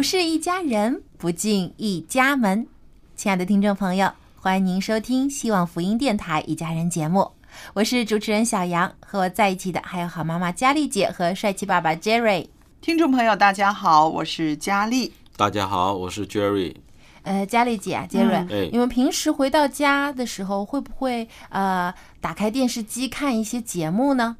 不是一家人，不进一家门。亲爱的听众朋友，欢迎您收听希望福音电台《一家人》节目，我是主持人小杨，和我在一起的还有好妈妈佳丽姐和帅气爸爸 Jerry。听众朋友，大家好，我是佳丽。大家好，我是 Jerry。呃，佳丽姐啊，Jerry，、哎你们平时回到家的时候，会不会呃打开电视机看一些节目呢？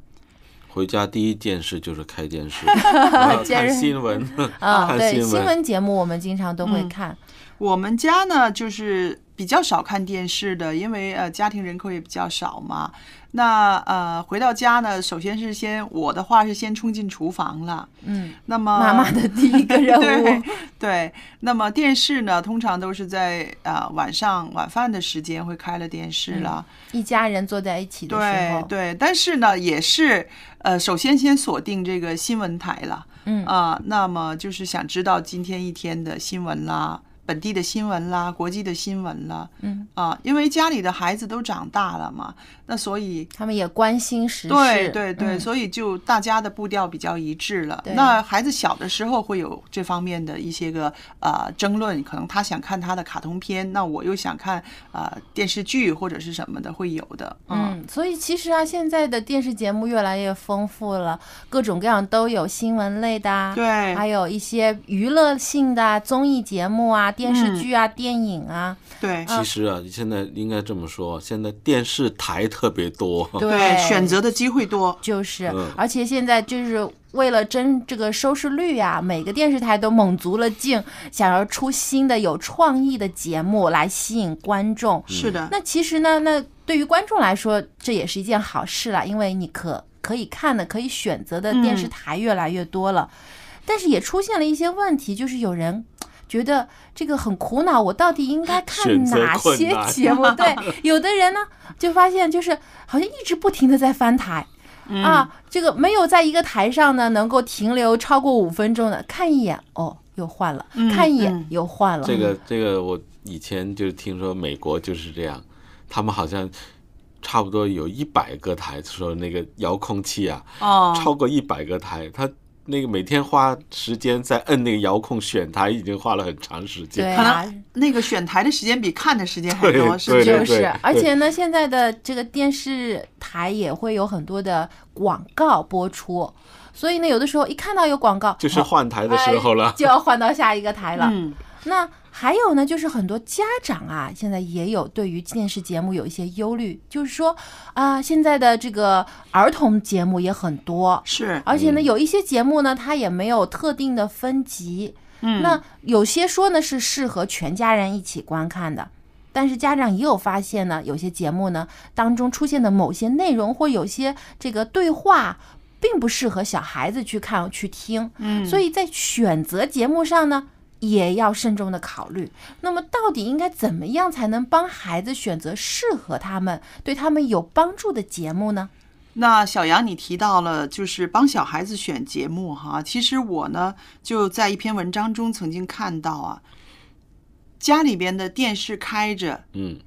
回家第一件事就是开电视，看新闻。啊、对，新闻节目我们经常都会嗯看。我们家呢，就是比较少看电视的，因为呃家庭人口也比较少嘛。那呃回到家呢，首先是先我的话是先冲进厨房了。嗯，那么妈妈的第一个任 对务，对，那么电视呢，通常都是在呃晚上晚饭的时间会开了电视了。一家人坐在一起的时候，对对，但是呢，也是呃，首先先锁定这个新闻台了。嗯啊、那么就是想知道今天一天的新闻啦。本地的新闻啦，国际的新闻啦，嗯。啊，因为家里的孩子都长大了嘛，那所以他们也关心时事。对对对，嗯。所以就大家的步调比较一致了。那孩子小的时候会有这方面的一些个呃争论，可能他想看他的卡通片，那我又想看呃电视剧或者是什么的，会有的。嗯，所以其实啊，现在的电视节目越来越丰富了，各种各样都有新闻类的啊，对。还有一些娱乐性的啊综艺节目啊、电视剧啊、电影啊，对其实啊，现在应该这么说，现在电视台特别多。对，选择的机会多。就是嗯，而且现在就是为了争这个收视率啊，每个电视台都猛足了劲，想要出新的有创意的节目来吸引观众。是的，那其实呢，那对于观众来说，这也是一件好事了，因为你可可以看的、可以选择的电视台越来越多了。但是也出现了一些问题，就是有人觉得这个很苦恼，我到底应该 看哪些节目？对，有的人呢就发现就是好像一直不停的在翻台。嗯啊，这个没有在一个台上呢能够停留超过五分钟的，看一眼哦又换了，嗯看一眼嗯又换了。这个这个，我以前就听说美国就是这样，他们好像差不多有一百个台，说那个遥控器啊，哦，超过一百个台，他那个每天花时间在摁那个遥控选台，已经花了很长时间。对啊，可能那个选台的时间 比看的时间还多，是不是？就是，而且呢，现在的这个电视台也会有很多的广告播出，所以呢，有的时候一看到有广告，就是换台的时候了哎。就要换到下一个台了。嗯，那还有呢，就是很多家长啊，现在也有对于电视节目有一些忧虑，就是说啊、现在的这个儿童节目也很多，是，而且呢，有一些节目呢，它也没有特定的分级。嗯，那有些说呢是适合全家人一起观看的，但是家长也有发现呢，有些节目呢当中出现的某些内容或有些这个对话，并不适合小孩子去看去听。嗯，所以在选择节目上呢，也要慎重的考虑。那么，到底应该怎么样才能帮孩子选择适合他们、对他们有帮助的节目呢？那小杨，你提到了就是帮小孩子选节目哈，其实我呢就在一篇文章中曾经看到啊，家里边的电视开着，嗯，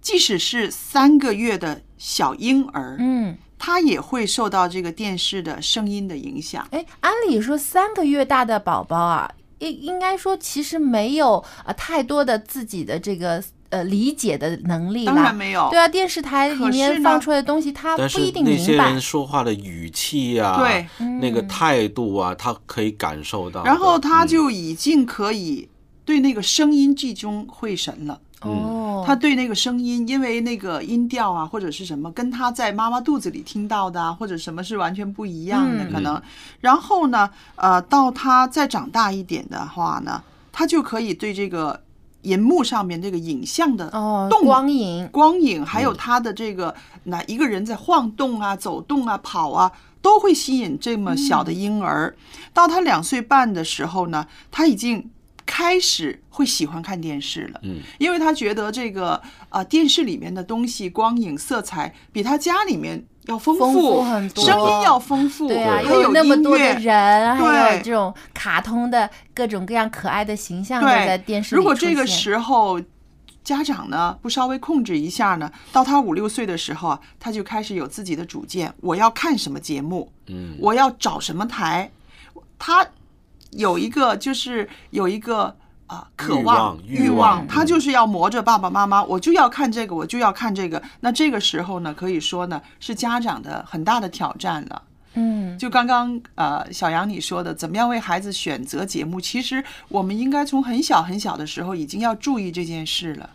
即使是三个月的小婴儿，嗯，他也会受到这个电视的声音的影响。哎，按理说三个月大的宝宝啊，应应该说其实没有呃太多的自己的这个呃理解的能力啦。当然没有对啊，电视台里面放出来的东西，他不一定明白那些人。说话的语气啊，对，那个嗯态度啊，他可以感受到。然后他嗯就已经可以对那个声音聚精会神了。哦，他对那个声音，因为那个音调啊，或者是什么，跟他在妈妈肚子里听到的啊，或者什么是完全不一样的，嗯。可能。然后呢，呃，到他再长大一点的话呢，他就可以对这个银幕上面这个影像的哦，动光影，光影，还有他的这个哪一个人在晃动啊、走动啊、跑啊，都会吸引这么小的婴儿。到他两岁半的时候呢，他已经开始会喜欢看电视了。嗯，因为他觉得这个啊、呃电视里面的东西光影色彩比他家里面要丰丰富很多。声音要丰富，对啊，还有那么多的音乐。人，还有对。这种卡通的各种各样可爱的形象都在对，电视里如果这个时候家长呢不稍微控制一下呢，到他五六岁的时候啊，他就开始有自己的主见，我要看什么节目，嗯，我要找什么台，他有一个就是有一个。啊，渴望欲望他就是要磨着爸爸妈妈，我就要看这个，我就要看这个。那这个时候呢，可以说呢是家长的很大的挑战了。嗯，就刚刚呃小杨你说的，怎么样为孩子选择节目？其实我们应该从很小很小的时候已经要注意这件事了。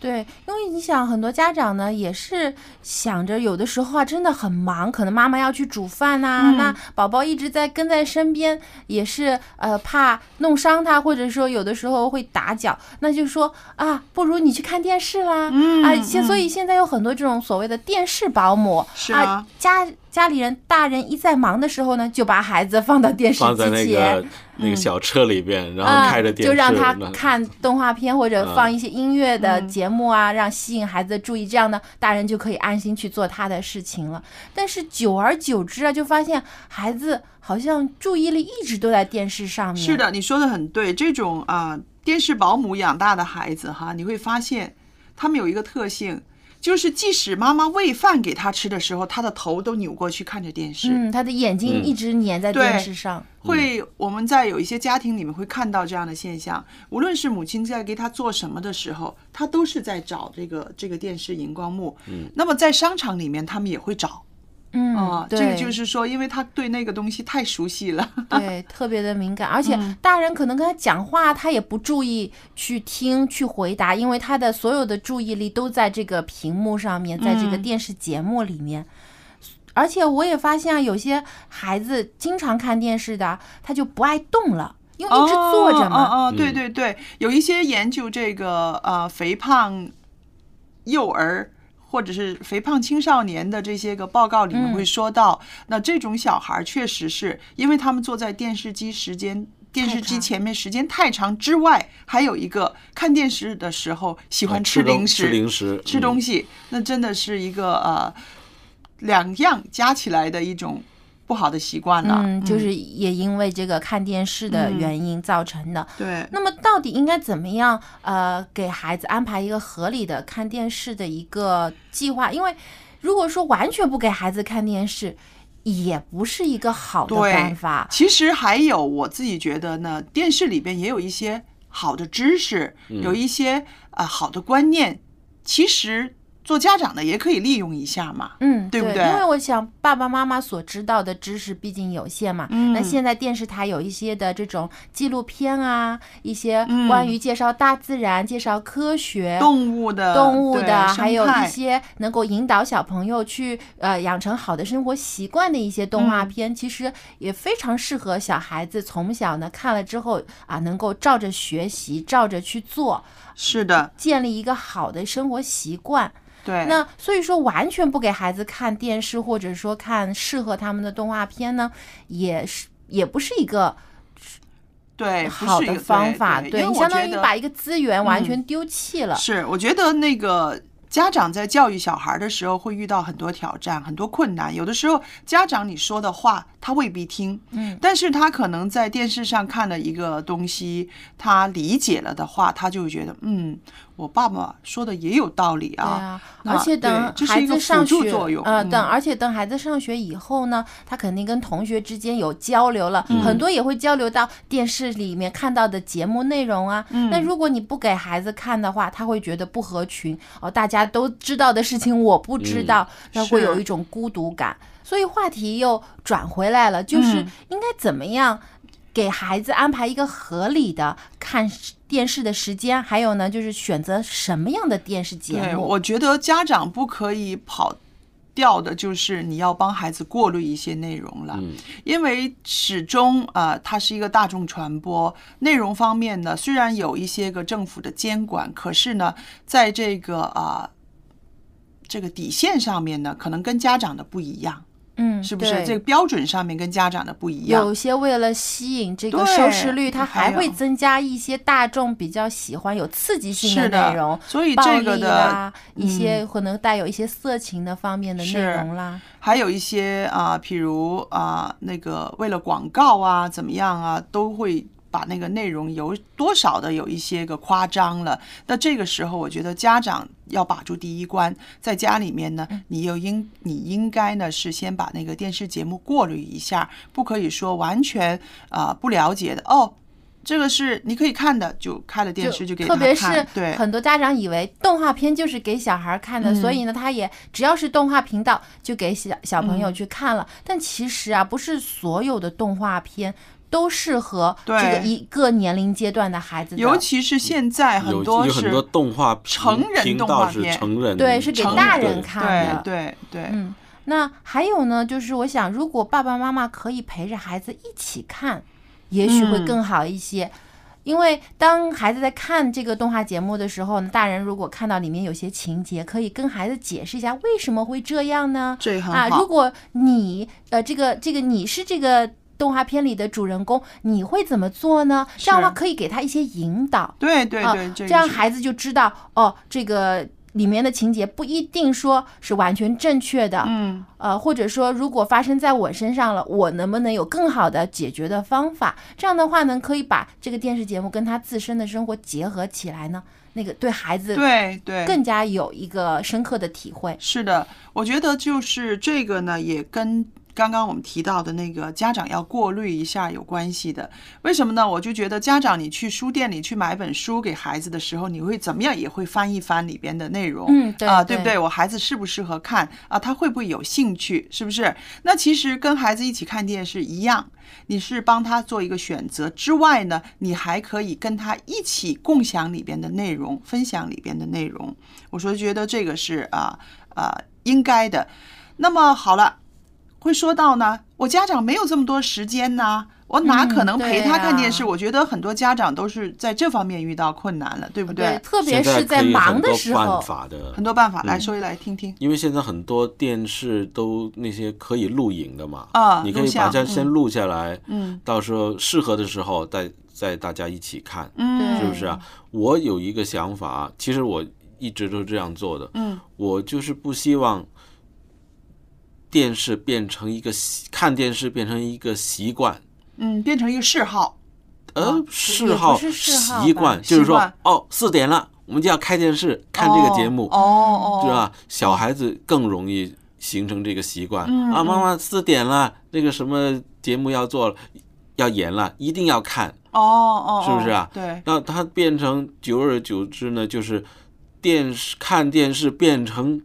对，因为你想，很多家长呢也是想着，有的时候啊真的很忙，可能妈妈要去煮饭呐、嗯。那宝宝一直在跟在身边，也是呃怕弄伤他，或者说有的时候会打搅，那就说啊，不如你去看电视啦，嗯啊，现嗯。所以现在有很多这种所谓的电视保姆，是啊。家家里人大人一在忙的时候呢，就把孩子放到电视放在那机前个。那个小车里边，然后啊，开着电视，就让他看动画片或者嗯放一些音乐的嗯节目啊，让吸引孩子的注意，这样呢，大人就可以安心去做他的事情了。但是久而久之啊，就发现孩子好像注意力一直都在电视上面。是，的，你说的很对。这种啊、电视保姆养大的孩子哈，你会发现他们有一个特性，就是即使妈妈喂饭给他吃的时候，他的头都扭过去看着电视。嗯，他的眼睛嗯一直粘在电视上。会，我们在有一些家庭里面会看到这样的现象。无论是母亲在给他做什么的时候，他都是在找这个这个电视荧光幕。嗯，那么在商场里面，他们也会找嗯，啊、对，这个就是说，因为他对那个东西太熟悉了。对，特别的敏感，而且嗯大人可能跟他讲话，他也不注意去听、去回答，因为他的所有的注意力都在这个屏幕上面，在这个嗯电视节目里面。而且我也发现啊，有些孩子经常看电视的，他就不爱动了，因为一直坐着嘛。哦对嗯对对，有一些研究这个呃肥胖幼儿或者是肥胖青少年的这些个报告里面嗯会说到，那这种小孩儿确实是因为他们坐在电视机时间。电视机前面时间太长之外，还有一个看电视的时候喜欢啊吃零食，吃零食吃嗯东西，那真的是一个呃两样加起来的一种不好的习惯了。嗯，就是也因为这个看电视的原因造成的。对，那么到底应该怎么样？呃，给孩子安排一个合理的看电视的一个计划？因为如果说完全不给孩子看电视，也不是一个好的对办法。其实还有我自己觉得呢，电视里边也有一些好的知识，有一些呃好的观念，其实做家长的也可以利用一下嘛。嗯，对不对因为我想爸爸妈妈所知道的知识毕竟有限嘛。嗯那现在电视台有一些的这种纪录片啊，一些嗯关于介绍大自然、介绍科学、动物的、动物的，还有一些能够引导小朋友去呃养成好的生活习惯的一些动画嗯片，其实也非常适合小孩子从小呢看了之后啊，能够照着学习，照着去做，是的，建立一个好的生活习惯。对。那所以说，完全不给孩子看电视，或者说看适合他们的动画片呢，也是也不是一个对好的方法。对，相当于把一个资源完嗯全丢弃了。是，我觉得那个家长在教育小孩的时候会遇到很多挑战、很多困难。有的时候家长你说的话他未必听，嗯，但是他可能在电视上看了一个东西，他理解了的话，他就会觉得，嗯，我爸爸说的也有道理啊。对啊，而且等孩子上学作用，呃，嗯等而且等孩子上学以后呢，他肯定跟同学之间有交流了，嗯很多也会交流到电视里面看到的节目内容啊。嗯那如果你不给孩子看的话，他会觉得不合群哦，大家都知道的事情我不知道，他会有一种孤独感。所以话题又转回来了，就是嗯应该怎么样给孩子安排一个合理的看电视的时间，还有呢，就是选择什么样的电视节对，目。我觉得家长不可以跑掉的，就是你要帮孩子过滤一些内容了，嗯。因为始终啊、呃它是一个大众传播，内容方面呢，虽然有一些个政府的监管，可是呢，在这个啊、这个底线上面呢，可能跟家长的不一样，嗯，是不是？这个标准上面跟家长的不一样。有些为了吸引这个收视率，它还会增加一些大众比较喜欢有刺激性的内容，所以这个的啦，一嗯些可能带有一些色情的方面的内容啦。还有一些啊、譬如啊、那个为了广告啊，怎么样啊，都会把那个内容有多少的有一些个夸张了。那这个时候，我觉得家长要把住第一关，在家里面呢，你又应你应该呢是先把那个电视节目过滤一下，不可以说完全啊、不了解的哦。这个是你可以看的，就开了电视就给。特别是对，很多家长以为动画片就是给小孩看的，嗯所以呢，他也只要是动画频道就给小小朋友嗯去看了。但其实啊，不是所有的动画片都适合这个一个年龄阶段的孩子的。尤其是现在很多是有很多动画片成人动画片成人，对是给大人看的。对对对，嗯，那还有呢，就是我想，如果爸爸妈妈可以陪着孩子一起看，也许会嗯更好一些。因为当孩子在看这个动画节目的时候呢，大人如果看到里面有些情节，可以跟孩子解释一下为什么会这样呢？啊，这很好如果你呃，这个这个你是这个动画片里的主人公，你会怎么做呢？这样的话可以给他一些引导。对对啊对，这样孩子就知道哦，这个里面的情节不一定说是完全正确的，嗯，呃，或者说如果发生在我身上了，我能不能有更好的解决的方法？这样的话呢，可以把这个电视节目跟他自身的生活结合起来呢，那个对孩子对对更加有一个深刻的体会。是的，我觉得就是这个呢，也跟刚刚我们提到的那个家长要过滤一下有关系的。为什么呢？我就觉得家长你去书店里去买本书给孩子的时候，你会怎么样？也会翻一翻里边的内容，嗯对啊，对对不对？我孩子适不适合看啊？他会不会有兴趣？是不是？那其实跟孩子一起看电视一样。你是帮他做一个选择之外呢，你还可以跟他一起共享里边的内容，分享里边的内容。我说觉得这个是啊啊、应该的。那么好了，会说到呢，我家长没有这么多时间呢，我哪可能嗯陪他看电视？我觉得很多家长都是在这方面遇到困难了，对不对，特别是在忙的时候。办，法的很多办法来嗯。说一来听听。因为现在很多电视都那些可以录影的嘛，啊你可以把它先嗯。录下来，嗯。到时候适合的时候再再大家一起看，嗯，是不是啊？我有一个想法，其实我一直都这样做的，嗯。我就是不希望电视变成一个习看电视变成一个习惯，嗯，变成一个嗜好。呃，嗜好、是嗜好吧习惯，就是说，哦，四点了，我们就要开电视看这个节目，哦哦，是吧？小孩子更容易形成这个习惯、嗯啊，妈嗯妈四点了，那个什么节目要做了，要演了，一定要看。哦哦，是不是啊哦对，那它变成久而久之呢，就是电视看电视变成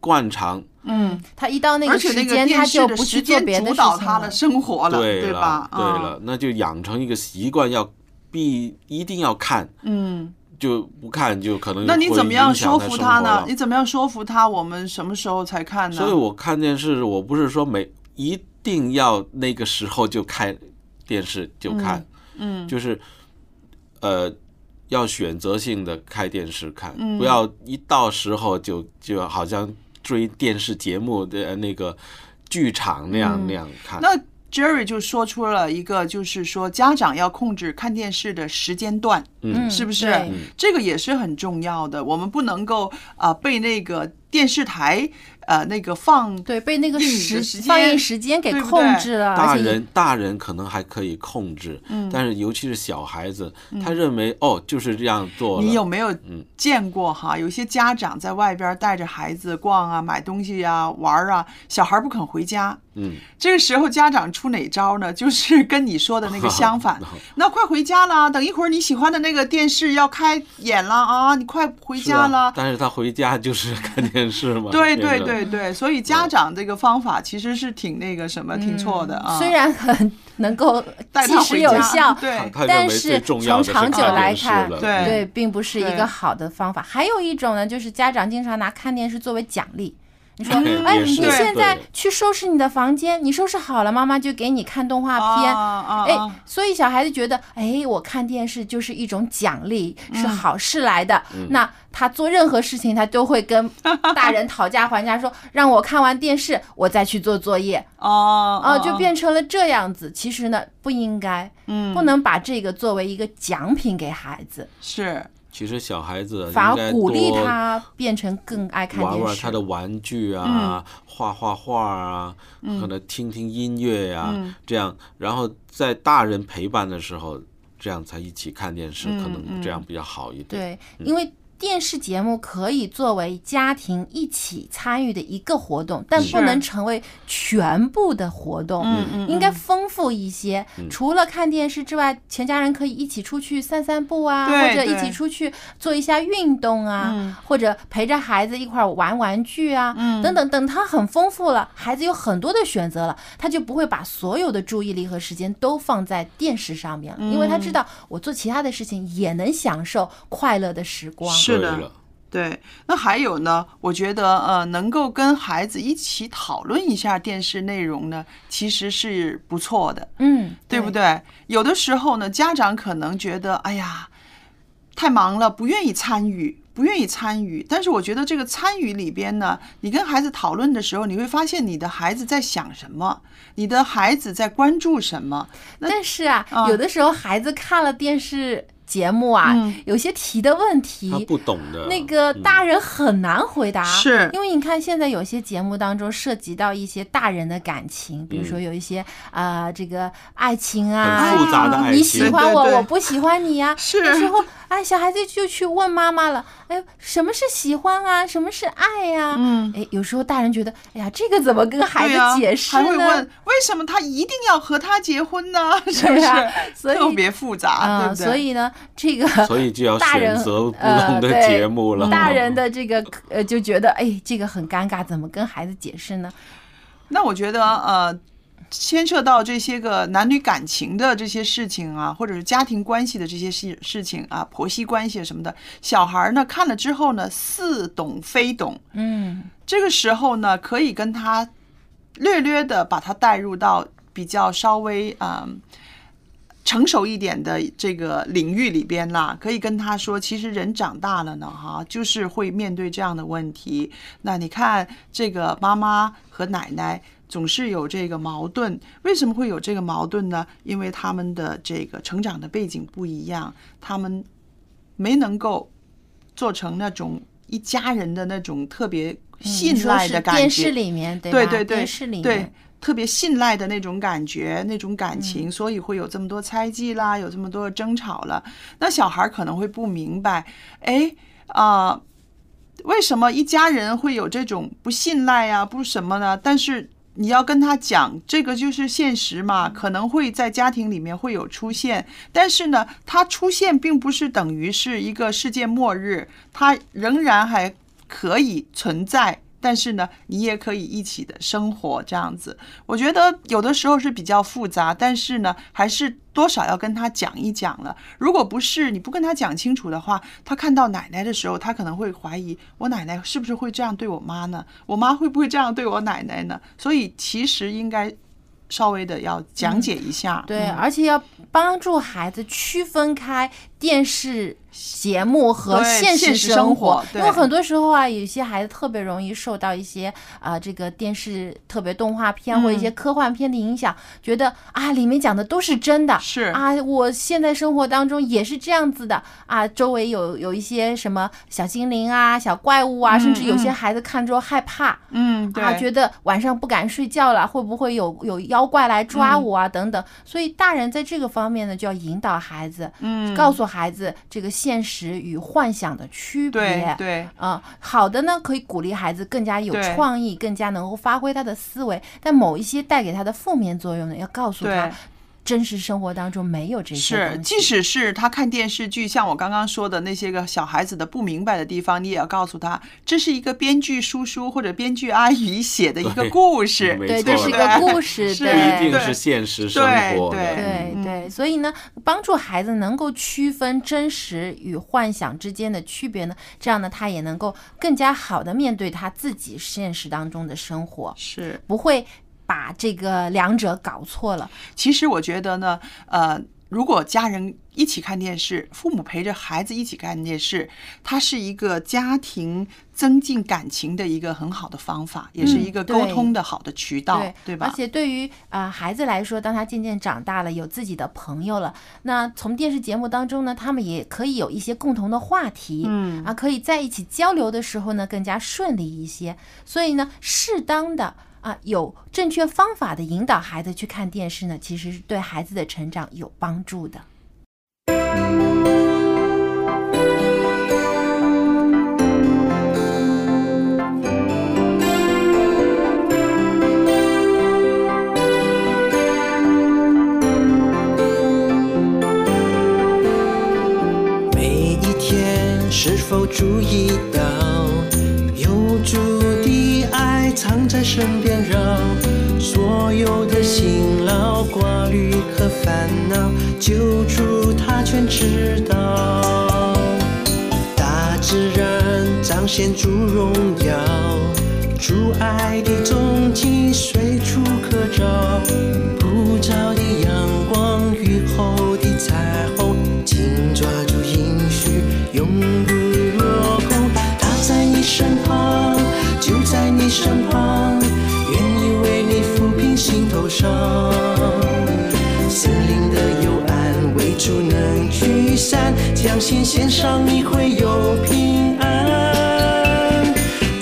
惯常，嗯，他一到那个个时间，他就不去做别的事情了导他的。生活了，对吧？对啊了，那就养成一个习惯，要必一定要看，嗯，就不看就可能那你怎么样说服他呢？你怎么样说服他？我们什么时候才看呢？所以我看电视，我不是说每一定要那个时候就开电视就看，嗯就是呃要选择性的开电视看，嗯不要一到时候就就好像追电视节目的那个剧场那样、嗯那样看。那 Jerry 就说出了一个，就是说家长要控制看电视的时间段，嗯是不是？这个也是很重要的。我们不能够啊、被那个电视台呃那个放对，被那个时放映时间给控制了，大人大人可能还可以控制，嗯但是尤其是小孩子，他认为哦就是这样做。你有没有嗯见过哈？有些家长在外边带着孩子逛啊、买东西啊、玩儿啊，小孩不肯回家。嗯，这个时候家长出哪招呢？就是跟你说的那个相反。那快回家了，等一会儿你喜欢的那个电视要开演了啊，你快回家了。但是他回家就是 看电视嘛。对对对对，所以家长这个方法其实是挺那个什么，挺错的啊。嗯虽然很能够带即时有效，但是从长久来看，对，并不是一个好的方法。还有一种呢，就是家长经常拿看电视作为奖励。你说，嗯哎，你现在去收拾你的房间，你收拾好了，妈妈就给你看动画片。哎啊，所以小孩子觉得，哎，我看电视就是一种奖励，是嗯好事来的。那他做任何事情，他都会跟 大人讨价还价，说让我看完电视，我再去做作业。哦哦，就变成了这样子。其实呢，不应该，嗯不能把这个作为一个奖品给孩子，是其实小孩子反应该而鼓励多他变成更爱看电视。玩玩他的玩具嗯啊，画画画啊，可能听听音乐呀、嗯这样，然后在大人陪伴的时候，这样才一起看电视，嗯可能这样比较好一点。对，因为。电视节目可以作为家庭一起参与的一个活动，但不能成为全部的活动。应该丰富一些。除了看电视之外，全家人可以一起出去散散步啊，或者一起出去做一下运动啊，嗯或者陪着孩子一块儿玩玩具啊，嗯等等。等他很丰富了，孩子有很多的选择了，他就不会把所有的注意力和时间都放在电视上面了，因为他知道我做其他的事情也能享受快乐的时光。是的对那还有呢？我觉得呃，能够跟孩子一起讨论一下电视内容呢，其实是不错的，嗯，对不？对？有的时候呢，家长可能觉得，哎呀，太忙了，不愿意参与，不愿意参与。但是我觉得这个参与里边呢，你跟孩子讨论的时候，你会发现你的孩子在想什么，你的孩子在关注什么。但是啊，啊有的时候孩子看了电视节目啊，嗯有些提的问题，他不懂的那个嗯大人很难回答，是因为你看现在有些节目当中涉及到一些大人的感情，比如说有一些啊、呃这个爱情啊，复杂的爱情你喜欢我，对对对我不喜欢你呀、是那时候哎，小孩子就去问妈妈了，哎，什么是喜欢啊？什么是爱呀、嗯，哎，有时候大人觉得，哎呀，这个怎么跟孩子、解释呢？还会问为什么他一定要和他结婚呢？是不是？啊所以特别复杂，对啊、不对？所以呢，这个 所以就要选择不呃同的节目了。大人的这个呃就觉得，哎，这个很尴尬，怎么跟孩子解释呢？那我觉得呃，牵涉到这些个男女感情的这些事情啊，或者是家庭关系的这些事事情啊，婆媳关系什么的，小孩儿呢看了之后呢，似懂非懂。嗯，这个时候呢，可以跟他略略的把他带入到比较稍微嗯。成熟一点的这个领域里边啦，可以跟他说，其实人长大了呢，哈，就是会面对这样的问题。那你看，这个妈妈和奶奶总是有这个矛盾，为什么会有这个矛盾呢？因为他们的这个成长的背景不一样，他们没能够做成那种一家人的那种特别信赖的感觉。电视里面对？对对对，电视里对面，特别信赖的那种感觉、那种感情，嗯所以会有这么多猜忌啦，有这么多的争吵了。那小孩可能会不明白，哎啊、为什么一家人会有这种不信赖呀、不什么呢？但是你要跟他讲，这个就是现实嘛，可能会在家庭里面会有出现，但是呢，它出现并不是等于是一个世界末日，它仍然还可以存在。但是呢，你也可以一起的生活这样子。我觉得有的时候是比较复杂，但是呢，还是多少要跟他讲一讲了。如果不是你不跟他讲清楚的话，他看到奶奶的时候，他可能会怀疑我奶奶是不是会这样对我妈呢？我妈会不会这样对我奶奶呢？所以其实应该稍微的要讲解一下。对，嗯而且要帮助孩子区分开电视节目和现现实实生生活因为很多时候啊，有些孩子特别容易受到一些啊、这个电视特别动画片或一些嗯科幻片的影响，觉得啊里面讲的都是真的，是。啊，我现在生活当中也是这样子的啊，周围有有一些什么小精灵啊、小怪物啊，甚至有些嗯。孩子看之后害怕。嗯，对，啊，觉得晚上不敢睡觉了，会不会有有妖怪来抓嗯我啊？等等，所以大人在这个方面呢，就要引导孩子，嗯。告诉孩子这个现实与幻想的区别。对对啊、好的呢，可以鼓励孩子更加有创意，更加能够发挥他的思维。但某一些带给他的负面作用呢，要告诉他对，真实生活当中没有这些是，即使是他看电视剧，像我刚刚说的那些个小孩子的不明白的地方，你也要告诉他，这是一个编剧叔叔或者编剧阿姨写的一个故事，对，这是一个故事，是不对一定是现实生活的。对嗯对对，所以呢，帮助孩子能够区分真实与幻想之间的区别呢，这样呢，他也能够更加好的面对他自己现实当中的生活，是。不会把这个两者搞错了。其实我觉得呢，呃，如果家人一起看电视，父母陪着孩子一起看电视，它是一个家庭增进感情的一个很好的方法，也是一个沟通的好的渠道，对对吧？而且对于啊、呃孩子来说，当他渐渐长大了，有自己的朋友了，那从电视节目当中呢，他们也可以有一些共同的话题，嗯啊，可以在一起交流的时候呢，更加顺利一些。所以呢，适当的。啊，有正确方法的引导孩子去看电视呢，其实是对孩子的成长有帮助的。每一天是否注意到，有主的爱藏在身边虑和烦恼，救主他全知道。大自然彰显主荣耀，主爱的踪迹随处可找，普照的阳光，雨后的彩虹，紧抓住应许，永不落空。他在你身旁，就在你身旁，天线上，你会有平安。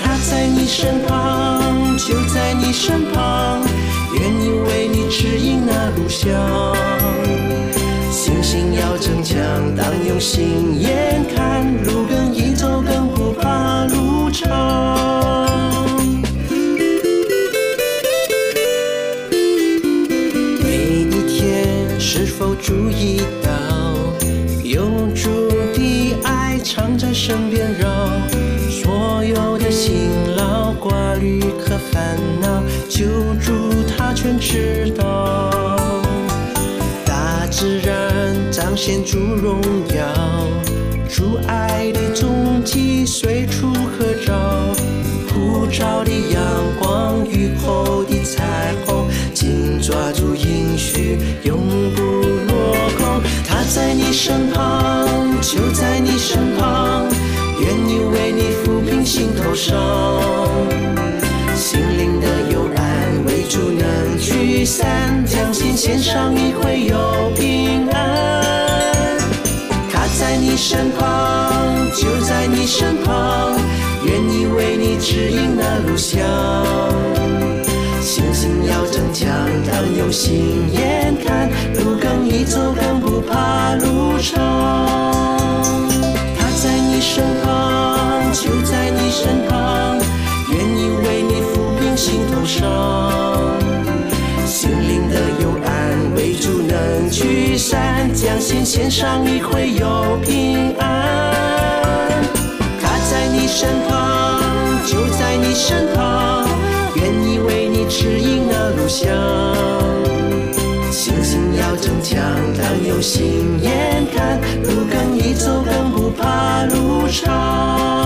他在你身旁，就在你身旁，愿意为你指引那路向。信心要增强，当用心救主他全知道。大自然彰显主荣耀，主爱的踪迹随处可找，普照的阳光，雨后的彩虹，紧抓住应许，永不落空。他在你身旁，就在你身旁，愿意为你抚平心头伤。主能驱散，将心献上，你会有平安。他在你身旁，就在你身旁，愿意为你指引那路向。信心要增强，当用心眼看，路更易走，更不怕路长。他在你身旁，就在你身旁，愿意为你抚平心头伤。能驱散，将心献上，你会有平安。他在你身旁，就在你身旁，愿意为你指引那路向。信心要增强，当有心眼看，路更易走，更不怕路长。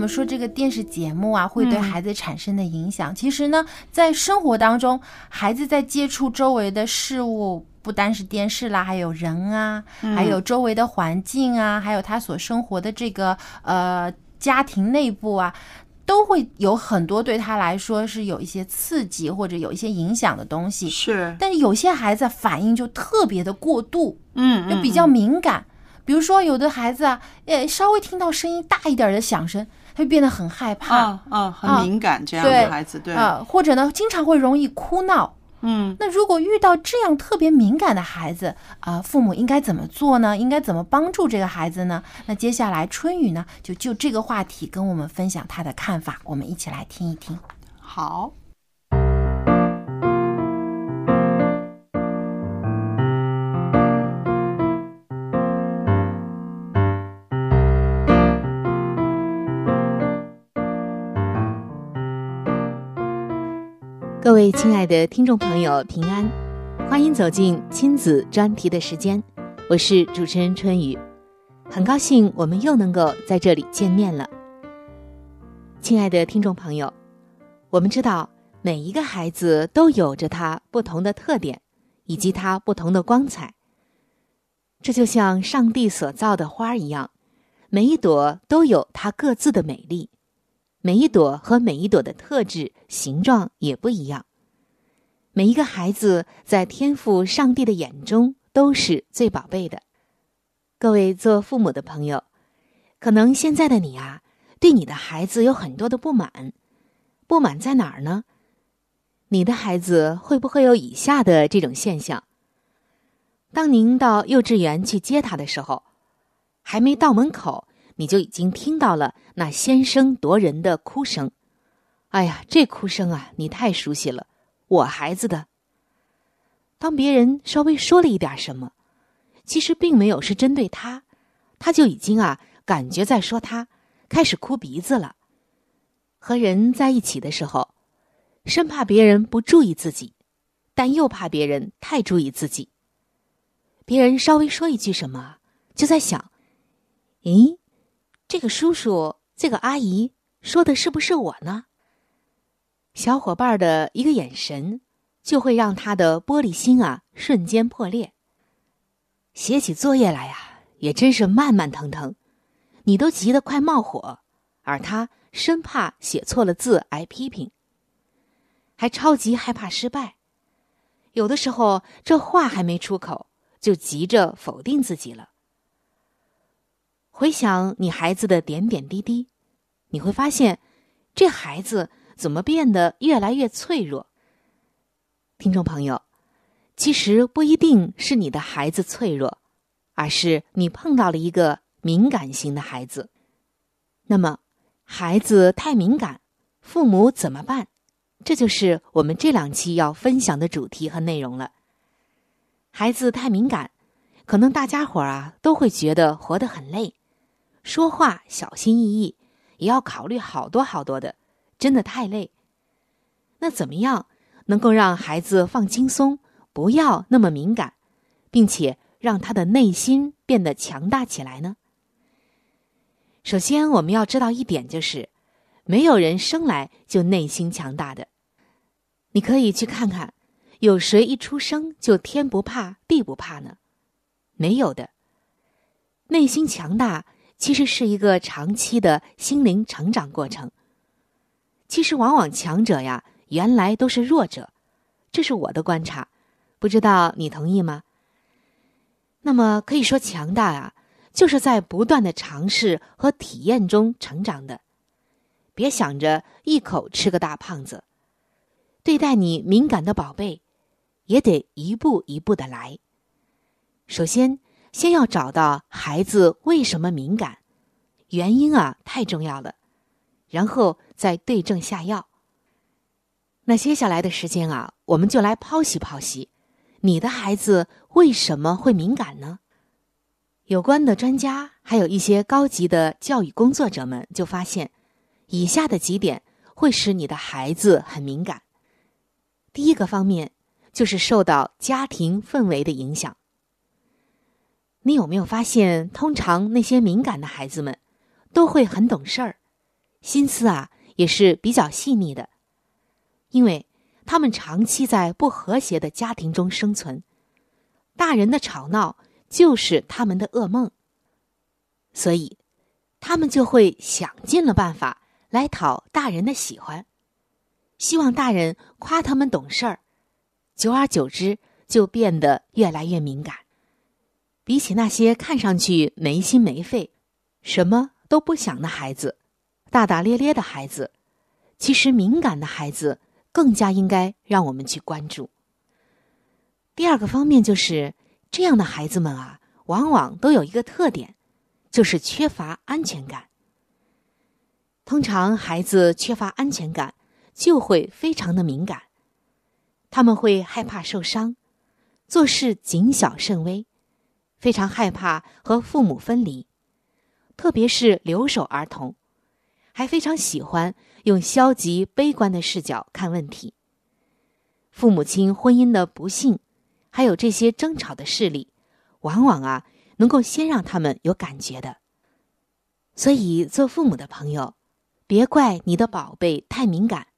们说这个电视节目啊，会对嗯孩子产生的影响，其实呢，在生活当中，孩子在接触周围的事物。不单是电视啦，还有人啊，嗯还有周围的环境啊，还有他所生活的这个呃家庭内部啊，都会有很多对他来说是有一些刺激或者有一些影响的东西。是，但是有些孩子反应就特别的过度，嗯，就比较敏感。比如说，有的孩子啊，呃，稍微听到声音大一点的响声，他就变得很害怕，啊啊，很敏感这样的孩子，对，啊、或者呢，经常会容易哭闹。嗯，那如果遇到这样特别敏感的孩子啊、父母应该怎么做呢？应该怎么帮助这个孩子呢？那接下来春雨呢，就就这个话题跟我们分享他的看法，我们一起来听一听。好，各位亲爱的听众朋友，平安，欢迎走进亲子专题的时间，我是主持人春雨，很高兴我们又能够在这里见面了。亲爱的听众朋友，我们知道每一个孩子都有着他不同的特点，以及他不同的光彩。这就像上帝所造的花一样，每一朵都有它各自的美丽。每一朵和每一朵的特质、形状也不一样。每一个孩子在天赋上帝的眼中都是最宝贝的。各位做父母的朋友，可能现在的你啊，对你的孩子有很多的不满。不满在哪儿呢？你的孩子会不会有以下的这种现象？当您到幼稚园去接他的时候，还没到门口。你就已经听到了那先声夺人的哭声，哎呀，这哭声啊，你太熟悉了，我孩子的。当别人稍微说了一点什么，其实并没有是针对他，他就已经啊感觉在说他，开始哭鼻子了。和人在一起的时候，生怕别人不注意自己，但又怕别人太注意自己。别人稍微说一句什么，就在想，咦？这个叔叔，这个阿姨说的是不是我呢？小伙伴的一个眼神，就会让他的玻璃心啊瞬间破裂。写起作业来呀，也真是慢慢腾腾，你都急得快冒火，而他生怕写错了字挨批评，还超级害怕失败。有的时候，这话还没出口，就急着否定自己了。回想你孩子的点点滴滴，你会发现，这孩子怎么变得越来越脆弱。听众朋友，其实不一定是你的孩子脆弱，而是你碰到了一个敏感型的孩子。那么，孩子太敏感，父母怎么办？这就是我们这两期要分享的主题和内容了。孩子太敏感，可能大家伙儿啊都会觉得活得很累。说话小心翼翼，也要考虑好多好多的，真的太累。那怎么样能够让孩子放轻松，不要那么敏感，并且让他的内心变得强大起来呢？首先，我们要知道一点，就是没有人生来就内心强大的。你可以去看看，有谁一出生就天不怕地不怕呢？没有的。内心强大。其实是一个长期的心灵成长过程。其实，往往强者呀，原来都是弱者，这是我的观察，不知道你同意吗？那么可以说，强大啊，就是在不断的尝试和体验中成长的。别想着一口吃个大胖子，对待你敏感的宝贝，也得一步一步的来。首先。先要找到孩子为什么敏感，原因啊太重要了，然后再对症下药。那接下来的时间啊，我们就来剖析剖析，你的孩子为什么会敏感呢？有关的专家还有一些高级的教育工作者们就发现，以下的几点会使你的孩子很敏感。第一个方面就是受到家庭氛围的影响。你有没有发现，通常那些敏感的孩子们，都会很懂事儿，心思啊也是比较细腻的，因为他们长期在不和谐的家庭中生存，大人的吵闹就是他们的噩梦，所以他们就会想尽了办法来讨大人的喜欢，希望大人夸他们懂事儿，久而久之就变得越来越敏感。比起那些看上去没心没肺、什么都不想的孩子，大大咧咧的孩子，其实敏感的孩子更加应该让我们去关注。第二个方面就是，这样的孩子们啊，往往都有一个特点，就是缺乏安全感。通常孩子缺乏安全感，就会非常的敏感，他们会害怕受伤，做事谨小慎微。非常害怕和父母分离，特别是留守儿童，还非常喜欢用消极悲观的视角看问题。父母亲婚姻的不幸，还有这些争吵的事例，往往啊能够先让他们有感觉的。所以，做父母的朋友，别怪你的宝贝太敏感，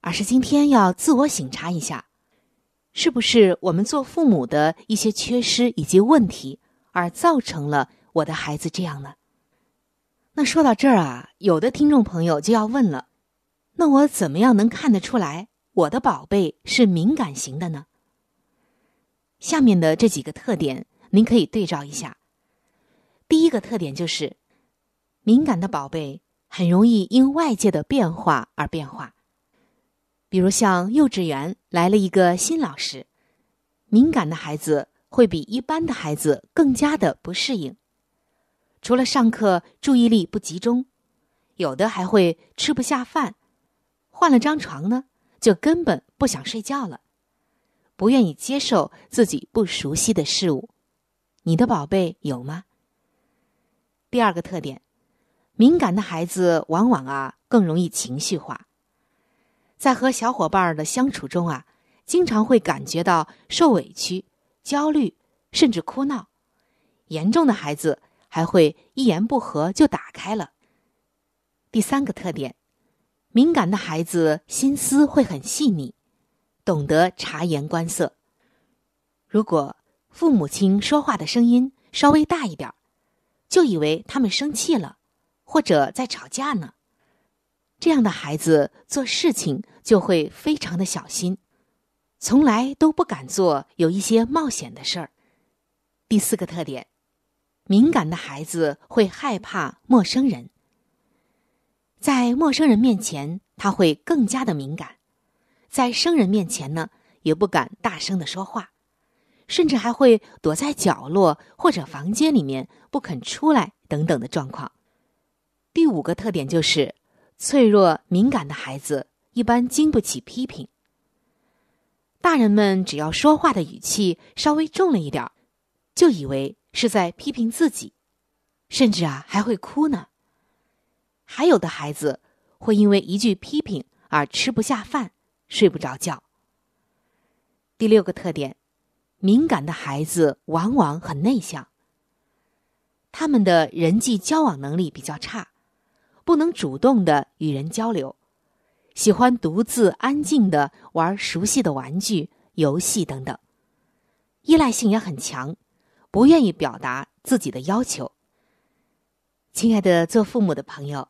而是今天要自我省察一下。是不是我们做父母的一些缺失以及问题，而造成了我的孩子这样呢？那说到这儿啊，有的听众朋友就要问了：那我怎么样能看得出来我的宝贝是敏感型的呢？下面的这几个特点，您可以对照一下。第一个特点就是，敏感的宝贝很容易因外界的变化而变化。比如像幼稚园来了一个新老师，敏感的孩子会比一般的孩子更加的不适应。除了上课注意力不集中，有的还会吃不下饭，换了张床呢，就根本不想睡觉了，不愿意接受自己不熟悉的事物。你的宝贝有吗？第二个特点，敏感的孩子往往啊更容易情绪化。在和小伙伴的相处中啊，经常会感觉到受委屈、焦虑，甚至哭闹。严重的孩子还会一言不合就打开了。第三个特点，敏感的孩子心思会很细腻，懂得察言观色。如果父母亲说话的声音稍微大一点，就以为他们生气了，或者在吵架呢。这样的孩子做事情就会非常的小心，从来都不敢做有一些冒险的事儿。第四个特点，敏感的孩子会害怕陌生人，在陌生人面前他会更加的敏感，在生人面前呢也不敢大声的说话，甚至还会躲在角落或者房间里面不肯出来等等的状况。第五个特点就是。脆弱敏感的孩子一般经不起批评。大人们只要说话的语气稍微重了一点，就以为是在批评自己，甚至啊还会哭呢。还有的孩子会因为一句批评而吃不下饭、睡不着觉。第六个特点，敏感的孩子往往很内向，他们的人际交往能力比较差。不能主动的与人交流，喜欢独自安静的玩熟悉的玩具、游戏等等，依赖性也很强，不愿意表达自己的要求。亲爱的做父母的朋友，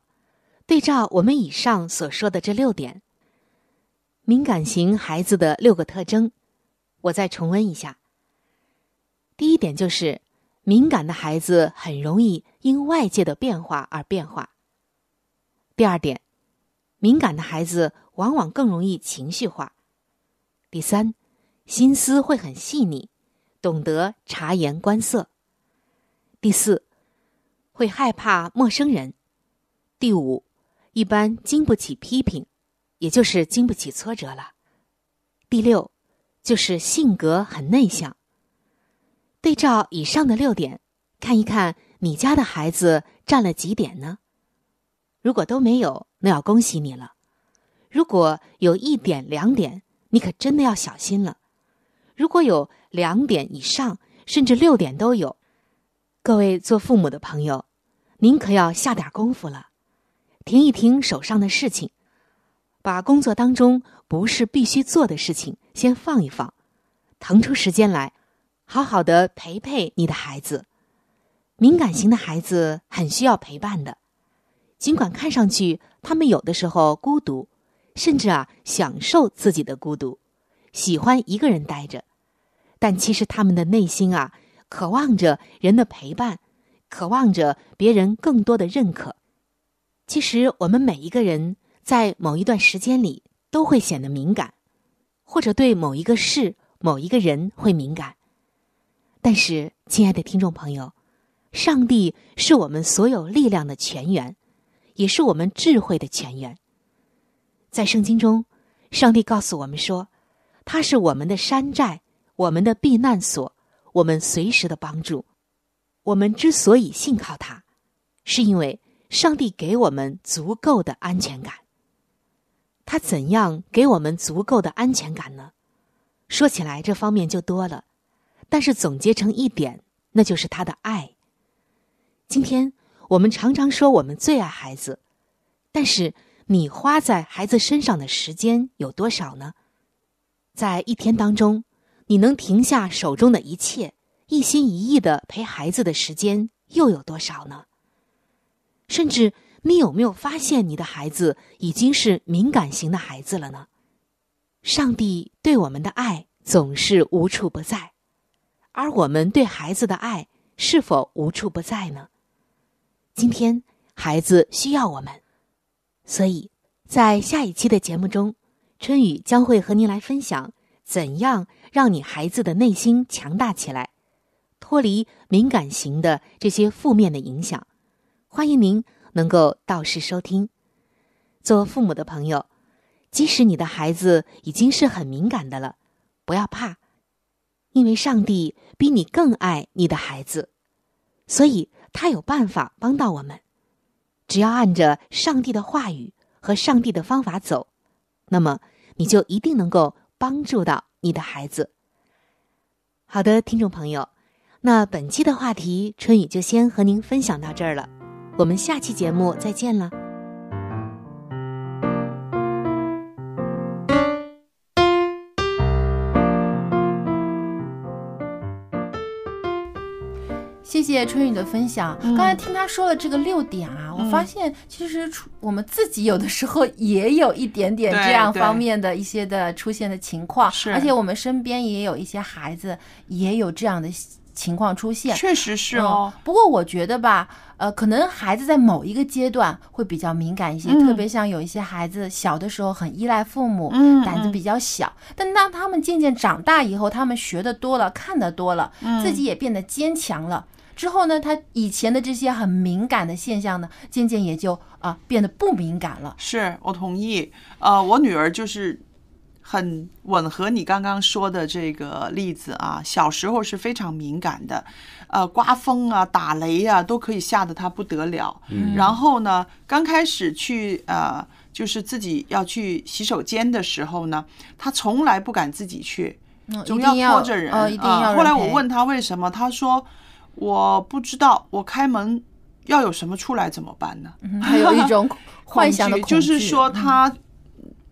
对照我们以上所说的这六点，敏感型孩子的六个特征，我再重温一下。第一点就是，敏感的孩子很容易因外界的变化而变化。第二点，敏感的孩子往往更容易情绪化。第三，心思会很细腻，懂得察言观色。第四，会害怕陌生人。第五，一般经不起批评，也就是经不起挫折了。第六，就是性格很内向。对照以上的六点，看一看你家的孩子占了几点呢？如果都没有，那要恭喜你了；如果有一点、两点，你可真的要小心了；如果有两点以上，甚至六点都有，各位做父母的朋友，您可要下点功夫了。停一停手上的事情，把工作当中不是必须做的事情先放一放，腾出时间来，好好的陪陪你的孩子。敏感型的孩子很需要陪伴的，尽管看上去他们有的时候孤独，甚至啊享受自己的孤独，喜欢一个人待着，但其实他们的内心啊渴望着人的陪伴，渴望着别人更多的认可。其实我们每一个人在某一段时间里都会显得敏感，或者对某一个事、某一个人会敏感。但是，亲爱的听众朋友。上帝是我们所有力量的泉源，也是我们智慧的泉源。在圣经中，上帝告诉我们说，他是我们的山寨，我们的避难所，我们随时的帮助。我们之所以信靠他，是因为上帝给我们足够的安全感。他怎样给我们足够的安全感呢？说起来，这方面就多了，但是总结成一点，那就是他的爱。今天我们常常说我们最爱孩子，但是你花在孩子身上的时间有多少呢？在一天当中，你能停下手中的一切，一心一意的陪孩子的时间又有多少呢？甚至你有没有发现你的孩子已经是敏感型的孩子了呢？上帝对我们的爱总是无处不在，而我们对孩子的爱是否无处不在呢？今天孩子需要我们，所以在下一期的节目中，春雨将会和您来分享怎样让你孩子的内心强大起来，脱离敏感型的这些负面的影响。欢迎您能够到时收听。做父母的朋友，即使你的孩子已经是很敏感的了，不要怕，因为上帝比你更爱你的孩子，所以。他有办法帮到我们，只要按着上帝的话语和上帝的方法走，那么你就一定能够帮助到你的孩子。好的，听众朋友，那本期的话题春雨就先和您分享到这儿了，我们下期节目再见了。谢谢春雨的分享。刚才听他说了这个六点啊，我发现其实我们自己有的时候也有一点点这样方面的一些的出现的情况，是。而且我们身边也有一些孩子也有这样的情况出现，确实是哦。不过我觉得吧，呃，可能孩子在某一个阶段会比较敏感一些，特别像有一些孩子小的时候很依赖父母，胆子比较小。但当他们渐渐长大以后，他们学的多了，看的多了，自己也变得坚强了。之后呢，他以前的这些很敏感的现象呢，渐渐也就啊变得不敏感了。是我同意。呃，我女儿就是很吻合你刚刚说的这个例子啊。小时候是非常敏感的，呃，刮风啊、打雷啊都可以吓得她不得了。嗯。然后呢，刚开始去呃，就是自己要去洗手间的时候呢，她从来不敢自己去，总要拖着人。一定要。后来我问他为什么，他说。我不知道，我开门要有什么出来怎么办呢？还有一种 幻想的恐惧，就是说他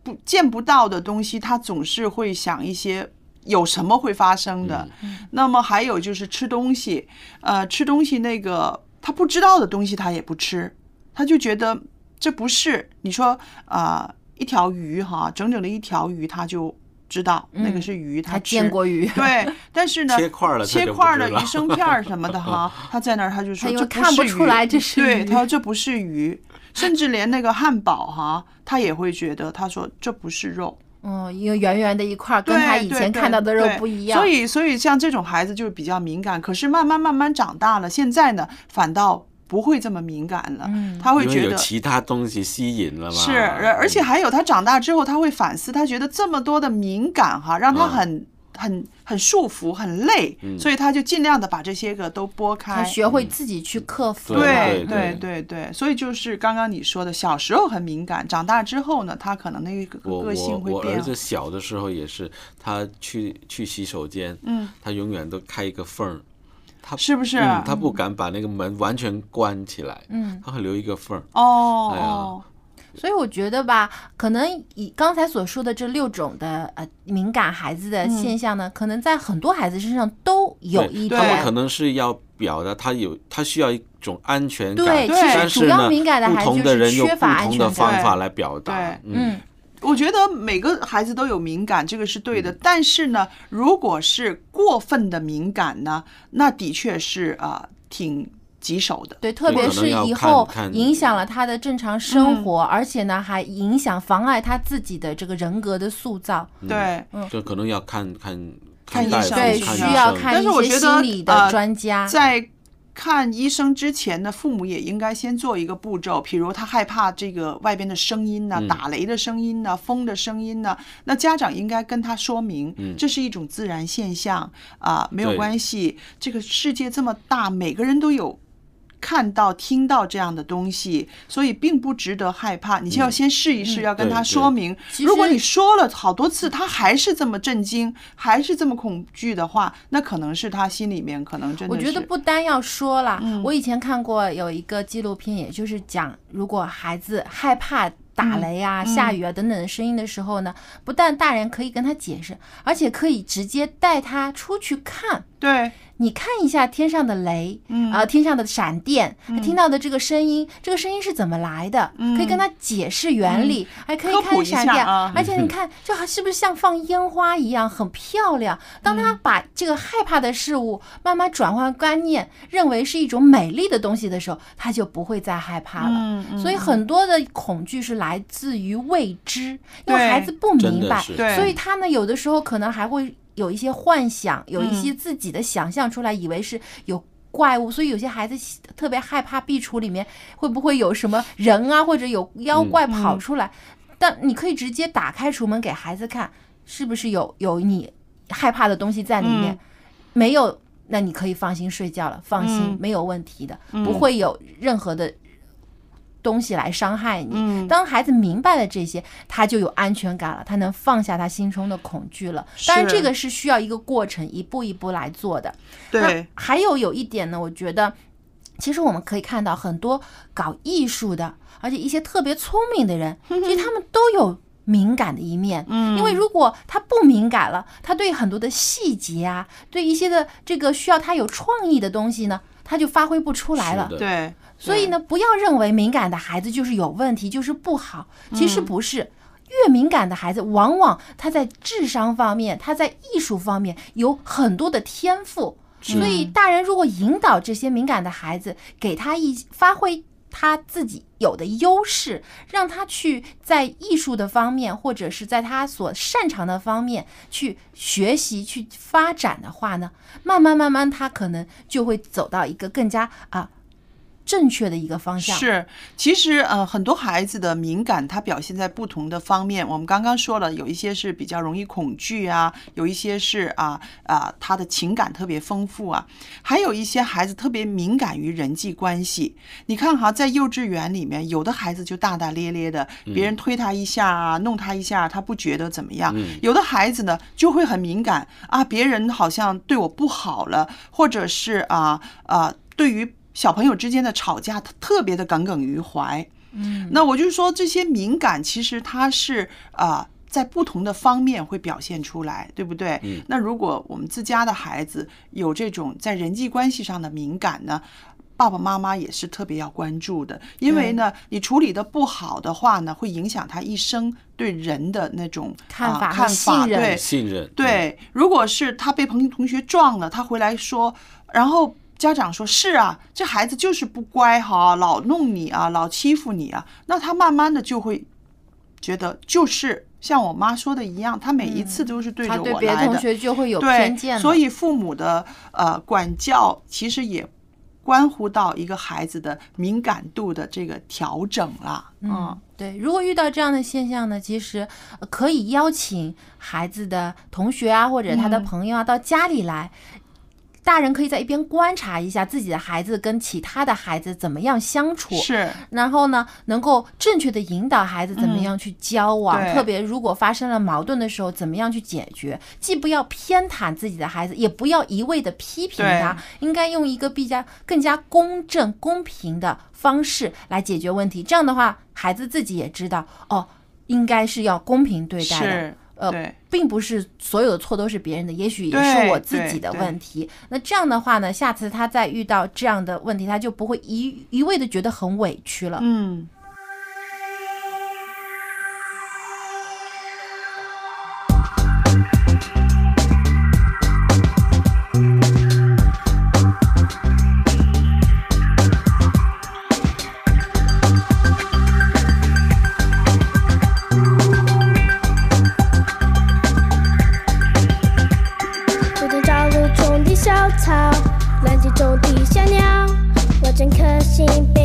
不见不到的东西，他总是会想一些有什么会发生的。那么还有就是吃东西，呃，吃东西那个他不知道的东西他也不吃，他就觉得这不是你说啊一条鱼哈，整整的一条鱼他就。知道那个是鱼，他见过鱼。对，但是呢，切块了，切块的鱼生片什么的哈，他在那儿他就说这看不出来这是鱼。对，他说这不是鱼，甚至连那个汉堡哈，他也会觉得他说这不是肉。嗯，一个圆圆的一块，跟他以前看到的肉不一样。所以，所以像这种孩子就是比较敏感，可是慢慢慢慢长大了，现在呢，反倒。不会这么敏感了，他会觉得其他东西吸引了吗？是，而且还有他长大之后，他会反思，他觉得这么多的敏感哈，让他很很很束缚，很累，所以他就尽量的把这些个都拨开，他学会自己去克服。对对对对，所以就是刚刚你说的，小时候很敏感，长大之后呢，他可能那个个性会变。我儿子小的时候也是，他去去洗手间，嗯，他永远都开一个缝儿。他是不是嗯，他不敢把那个门完全关起来，嗯，他会留一个缝儿。哦哎呀哦，所以我觉得吧，可能以刚才所说的这六种的呃敏感孩子的现象呢，可能在很多孩子身上都有对一他们可。能是要表达他有他需要一种安全感，对其实主要但是呢，敏感的孩子不同的人有就是缺不乏安全同的方感法来表达嗯，我觉得每个孩子都有敏感，这个是对的。但是呢，如果是过分的敏感呢，那的确是啊、呃挺棘手的。对，特别是以后影响了他的正常嗯生活，而且呢还影响妨碍他自己的这个人格的塑造。对，嗯这可能要看看看医生对，需要看一但是我些觉得心理的呃专家。在看医生之前呢，父母也应该先做一个步骤，比如他害怕这个外边的声音呢、嗯打雷的声音呢、风的声音呢，那家长应该跟他说明，嗯这是一种自然现象啊、没有关系。这个世界这么大，每个人都有。看到、听到这样的东西，所以并不值得害怕。你就要先试一试，嗯要跟他说明。其如果你说了好多次，他还是这么震惊，还是这么恐惧的话，那可能是他心里面可能真的是。我觉得不单要说了，嗯我以前看过有一个纪录片，也就是讲如果孩子害怕打雷啊、嗯下雨啊等等的声音的时候呢，不但大人可以跟他解释，而且可以直接带他出去看。对，你看一下天上的雷，嗯。啊、天上的闪电，嗯。听到的这个声音，这个声音是怎么来的？嗯。可以跟他解释原理，还可以科普一看闪电，下啊。而且你看，这还是不是像放烟花一样很漂亮？当他嗯把这个害怕的事物慢慢转换观念，认为是一种美丽的东西的时候，他就不会再害怕了。所以很多的恐惧是来自于未知，因为孩子不明白，所以他呢有的时候可能还会有一些幻想，有一嗯些自己的想象出来，以为是有。怪物，所以有些孩子特别害怕壁橱里面会不会有什么人啊，或者有妖怪跑出来。但你可以直接打开橱门给孩子看，是不是有有你害怕的东西在里面？嗯没有，那你可以放心睡觉了，放心，嗯没有问题的，嗯不会有任何的东西来伤害你。嗯当孩子明白了这些，他就有安全感了，他能放下他心中的恐惧了。当然，这个是需要一个过程，一步一步来做的。对那还有有一点呢，我觉得。其实我们可以看到很多搞艺术的，而且一些特别聪明的人，其实他们都有敏感的一面。嗯因为如果他不敏感了，他对很多的细节啊，对一些的这个需要他有创意的东西呢，他就发挥不出来了。对，所以呢，不要认为敏感的孩子就是有问题，就是不好，其嗯实不是。越敏感的孩子，往往他在智商方面，他在艺术方面有很多的天赋。所以，大人如果引导这些敏感的孩子，给他一发挥他自己有的优势，让他去在艺术的方面，或者是在他所擅长的方面去学习、去发展的话呢，慢慢慢慢，他可能就会走到一个更加啊。正确的一个方向是，其实呃，很多孩子的敏感，它表现在不同的方面。我们刚刚说了，有一些是比较容易恐惧啊，有一些是啊啊，他的情感特别丰富啊，还有一些孩子特别敏感于人际关系。你看哈，在幼稚园里面，有的孩子就大大咧咧的，别人推他一下啊，弄他一下，他不觉得怎么样。嗯有的孩子呢，就会很敏感啊，别人好像对我不好了，或者是啊啊，对于小朋友之间的吵架，他特别的耿耿于怀。嗯，那我就说，这些敏感其实它是啊、在不同的方面会表现出来，对不对？嗯那如果我们自家的孩子有这种在人际关系上的敏感呢？爸爸妈妈也是特别要关注的，因为呢，你处理的不好的话呢，会影响他一生对人的那种看法看信任对，信任，对，如果是他被朋友同学撞了，他回来说，然后家长说是啊，这孩子就是不乖哈，老弄你啊，老欺负你啊，那他慢慢的就会觉得就是像我妈说的一样，他每一次都是对着他对别的我来的，同学就会有偏见了。所以父母的呃管教其实也关乎到一个孩子的敏感度的这个调整啦。嗯，对，如果遇到这样的现象呢，其实呃可以邀请孩子的同学啊，或者他的嗯朋友啊，到家里来。大人可以在一边观察一下自己的孩子跟其他的孩子怎么样相处，是，然后呢，能够正确的引导孩子怎么样去交往，对特别如果发生了矛盾的时候，怎么样去解决，既不要偏袒自己的孩子，也不要一味的批评他，应该用一个比较更加公正、公平的方式来解决问题。这样的话，孩子自己也知道，哦，应该是要公平对待的。是，呃，并不是所有的错都是别人的，也许也是我自己的问题。那这样的话呢，下次他再遇到这样的问题，他就不会一一味的觉得很委屈了。嗯。整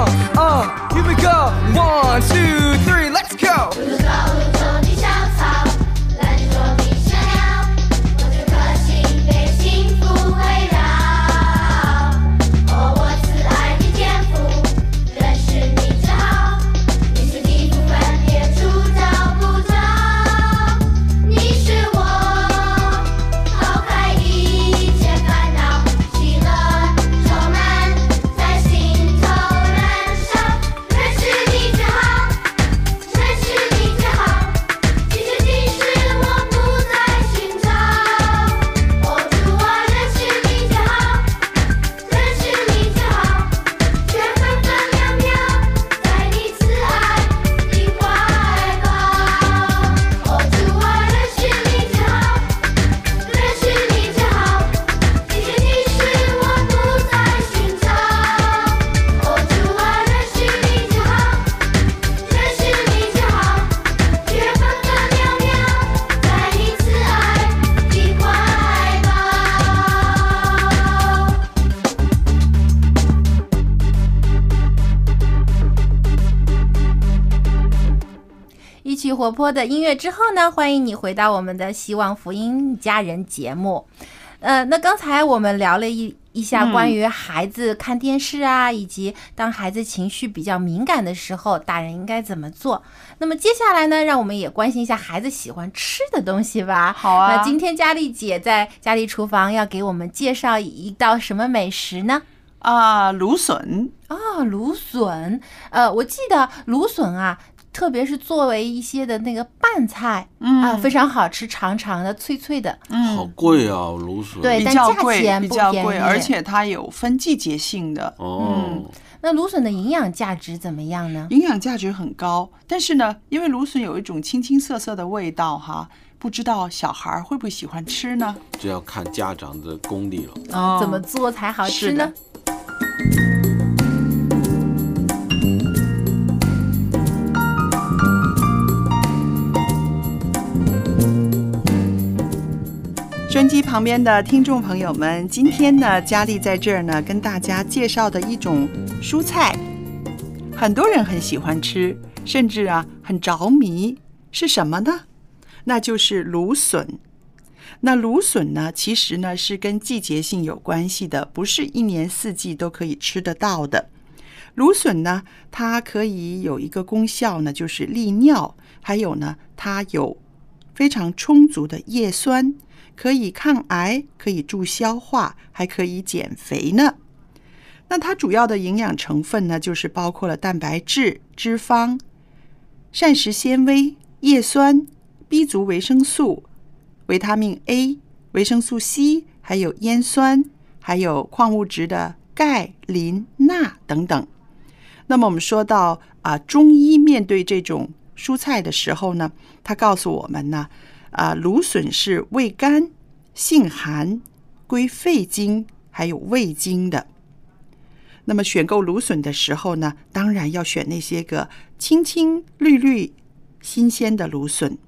Uh, uh, here we go. One, two, three, let's go. 活泼的音乐之后呢，欢迎你回到我们的希望福音家人节目。呃，那刚才我们聊了一一下嗯关于孩子看电视啊，以及当孩子情绪比较敏感的时候，大人应该怎么做。那么接下来呢，让我们也关心一下孩子喜欢吃的东西吧。好啊那今天佳丽姐在佳丽厨房要给我们介绍一道什么美食呢？啊，芦笋啊，芦笋，呃，我记得芦笋啊，特别是作为一些的那个拌菜，嗯啊，非常好吃，长长的、脆脆的。嗯好贵啊，芦笋。对但价比较贵，钱不比较贵，便宜而且它有分季节性的。哦，那芦笋的营养价值怎么样呢？营养价值很高，但是呢，因为芦笋有一种青青涩涩的味道哈，不知道小孩会不会喜欢吃呢？这要看家长的功力了。哦怎么做才好吃呢收音机旁边的听众朋友们，今天呢，佳丽在这儿呢，跟大家介绍的一种蔬菜，很多人很喜欢吃，甚至啊很着迷，是什么呢？那就是芦笋。那芦笋呢，其实呢是跟季节性有关系的，不是一年四季都可以吃得到的。芦笋呢，它可以有一个功效呢，就是利尿，还有呢，它有非常充足的叶酸，可以抗癌，可以助消化，还可以减肥呢。那它主要的营养成分呢，就是包括了蛋白质、脂肪、膳食纤维、叶酸、B 族维生素、维他命 A、维生素 C，还有烟酸，还有矿物质的钙、磷、钠等等。那么我们说到啊，中医面对这种蔬菜的时候呢，他告诉我们呢，啊，芦笋是味甘、性寒、归肺经还有胃经的。那么选购芦笋的时候呢，当然要选那些个青青绿绿、新鲜的芦笋。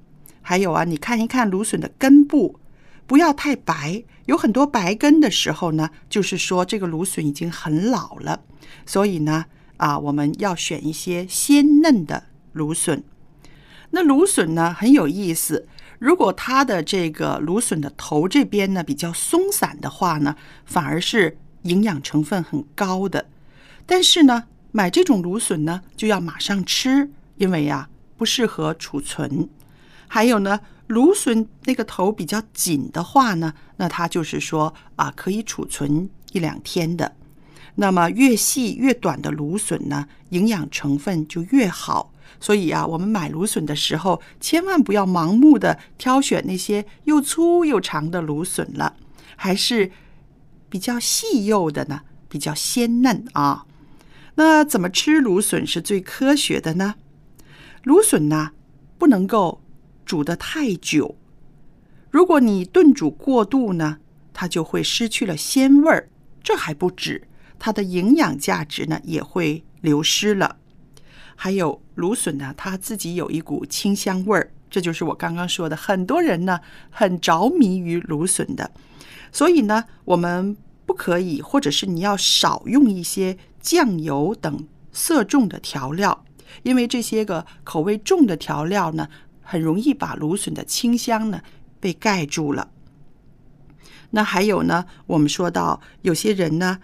还有啊，你看一看芦笋的根部，不要太白。有很多白根的时候呢，就是说这个芦笋已经很老了。所以呢，啊，我们要选一些鲜嫩的芦笋。那芦笋呢很有意思，如果它的这个芦笋的头这边呢比较松散的话呢，反而是营养成分很高的。但是呢，买这种芦笋呢就要马上吃，因为呀不适合储存。还有呢，芦笋那个头比较紧的话呢，那它就是说啊可以储存一两天的。那么越细越短的芦笋呢，营养成分就越好。所以啊，我们买芦笋的时候，千万不要盲目的挑选那些又粗又长的芦笋了，还是比较细幼的呢，比较鲜嫩啊。那怎么吃芦笋是最科学的呢？芦笋呢，不能够煮得太久。如果你炖煮过度呢，它就会失去了鲜味儿。这还不止，它的营养价值呢也会流失了。还有芦笋呢，它自己有一股清香味儿，这就是我刚刚说的，很多人呢很着迷于芦笋的。所以呢，我们不可以，或者是你要少用一些酱油等色重的调料，因为这些个口味重的调料呢，很容易把芦笋的清香呢被盖住了。那还有呢，我们说到有些人呢，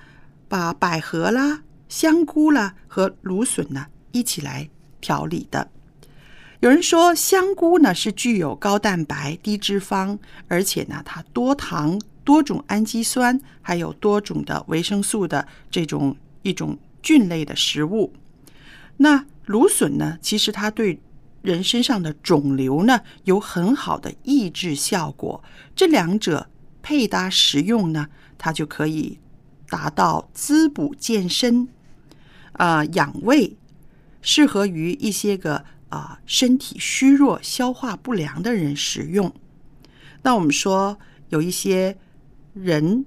把百合啦、香菇啦和芦笋呢一起来调理的。有人说香菇呢是具有高蛋白、低脂肪，而且呢它多糖、多种氨基酸，还有多种的维生素的这种一种菌类的食物。那芦笋呢，其实它对人身上的肿瘤呢有很好的抑制效果。这两者配搭食用呢，它就可以达到滋补健身、啊、养胃，适合于一些个啊、身体虚弱、消化不良的人食用。那我们说有一些人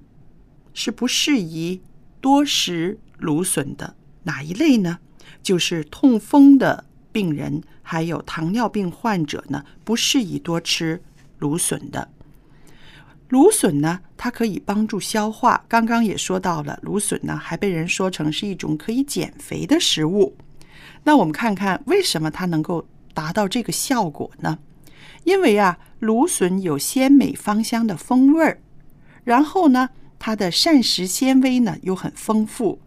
是不适宜多食芦笋的，哪一类呢？就是痛风的病人，还有糖尿病患者呢，不适宜多吃芦笋的。芦笋呢，它可以帮助消化。刚刚也说到了，芦笋呢还被人说成是一种可以减肥的食物。那我们看看为什么它能够达到这个效果呢？因为啊，芦笋有鲜美芳香的风味儿，然后呢，它的膳食纤维呢又很丰富，